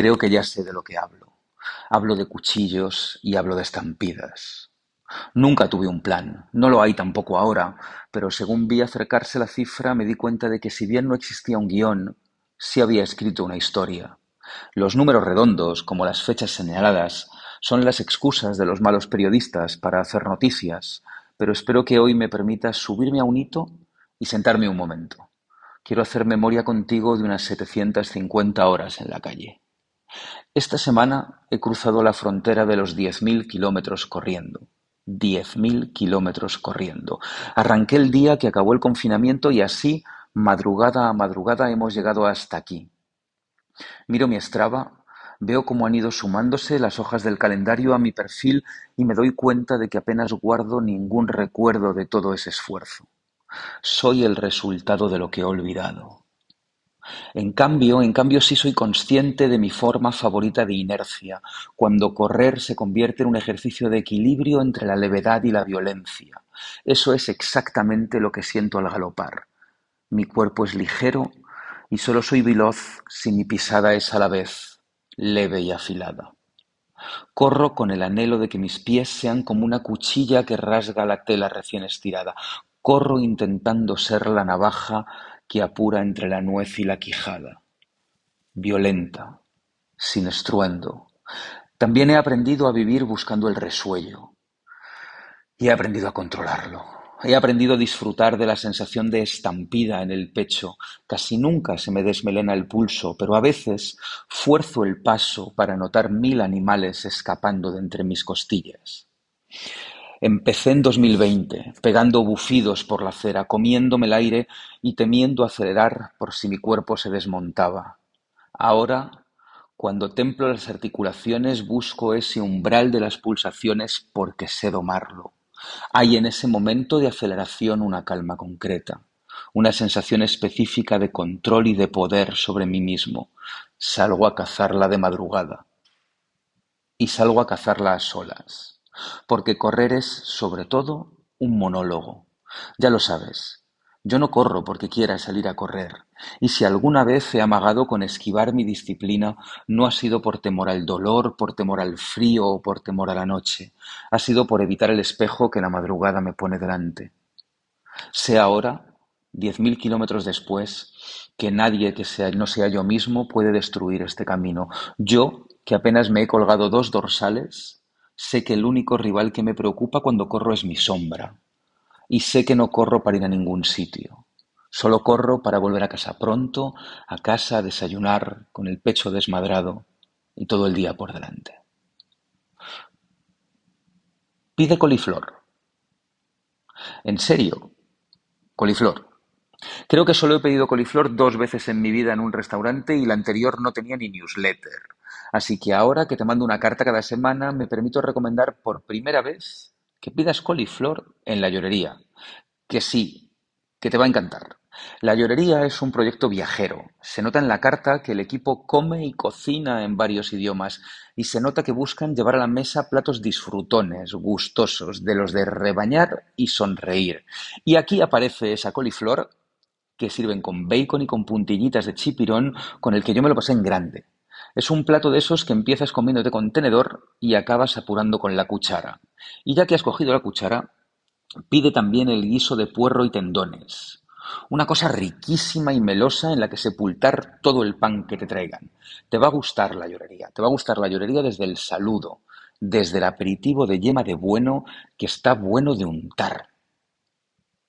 Creo que ya sé de lo que hablo. Hablo de cuchillos y hablo de estampidas. Nunca tuve un plan, no lo hay tampoco ahora, pero según vi acercarse la cifra me di cuenta de que si bien no existía un guion, sí había escrito una historia. Los números redondos, como las fechas señaladas, son las excusas de los malos periodistas para hacer noticias, pero espero que hoy me permitas subirme a un hito y sentarme un momento. Quiero hacer memoria contigo de unas 750 horas en la calle. Esta semana he cruzado la frontera de los 10.000 kilómetros corriendo. 10.000 kilómetros corriendo. Arranqué el día que acabó el confinamiento y así, madrugada a madrugada, hemos llegado hasta aquí. Miro mi Strava, veo cómo han ido sumándose las hojas del calendario a mi perfil y me doy cuenta de que apenas guardo ningún recuerdo de todo ese esfuerzo. Soy el resultado de lo que he olvidado. En cambio, en cambio sí soy consciente de mi forma favorita de inercia, cuando correr se convierte en un ejercicio de equilibrio entre la levedad y la violencia. Eso es exactamente lo que siento al galopar. Mi cuerpo es ligero y solo soy veloz si mi pisada es a la vez leve y afilada. Corro con el anhelo de que mis pies sean como una cuchilla que rasga la tela recién estirada. Corro intentando ser la navaja que apura entre la nuez y la quijada. Violenta, sin estruendo. También he aprendido a vivir buscando el resuello. Y he aprendido a controlarlo. He aprendido a disfrutar de la sensación de estampida en el pecho. Casi nunca se me desmelena el pulso, pero a veces fuerzo el paso para notar mil animales escapando de entre mis costillas. Empecé en 2020, pegando bufidos por la acera, comiéndome el aire y temiendo acelerar por si mi cuerpo se desmontaba. Ahora, cuando templo las articulaciones, busco ese umbral de las pulsaciones porque sé domarlo. Hay en ese momento de aceleración una calma concreta, una sensación específica de control y de poder sobre mí mismo. Salgo a cazarla de madrugada. Y salgo a cazarla a solas porque correr es, sobre todo, un monólogo. Ya lo sabes, yo no corro porque quiera salir a correr, y si alguna vez he amagado con esquivar mi disciplina, no ha sido por temor al dolor, por temor al frío o por temor a la noche, ha sido por evitar el espejo que la madrugada me pone delante. Sé ahora, diez mil kilómetros después, que nadie que no sea yo mismo puede destruir este camino. Yo, que apenas me he colgado dos dorsales, Sé que el único rival que me preocupa cuando corro es mi sombra. Y sé que no corro para ir a ningún sitio. Solo corro para volver a casa pronto, a casa a desayunar, con el pecho desmadrado y todo el día por delante. Pide coliflor. En serio, coliflor. Creo que solo he pedido coliflor dos veces en mi vida en un restaurante y la anterior no tenía ni newsletter. Así que ahora que te mando una carta cada semana, me permito recomendar por primera vez que pidas coliflor en la llorería. Que sí, que te va a encantar. La llorería es un proyecto viajero. Se nota en la carta que el equipo come y cocina en varios idiomas y se nota que buscan llevar a la mesa platos disfrutones, gustosos, de los de rebañar y sonreír. Y aquí aparece esa coliflor que sirven con bacon y con puntillitas de chipirón con el que yo me lo pasé en grande. Es un plato de esos que empiezas comiéndote con tenedor y acabas apurando con la cuchara. Y ya que has cogido la cuchara, pide también el guiso de puerro y tendones. Una cosa riquísima y melosa en la que sepultar todo el pan que te traigan. Te va a gustar la llorería. Te va a gustar la llorería desde el saludo, desde el aperitivo de yema de bueno que está bueno de untar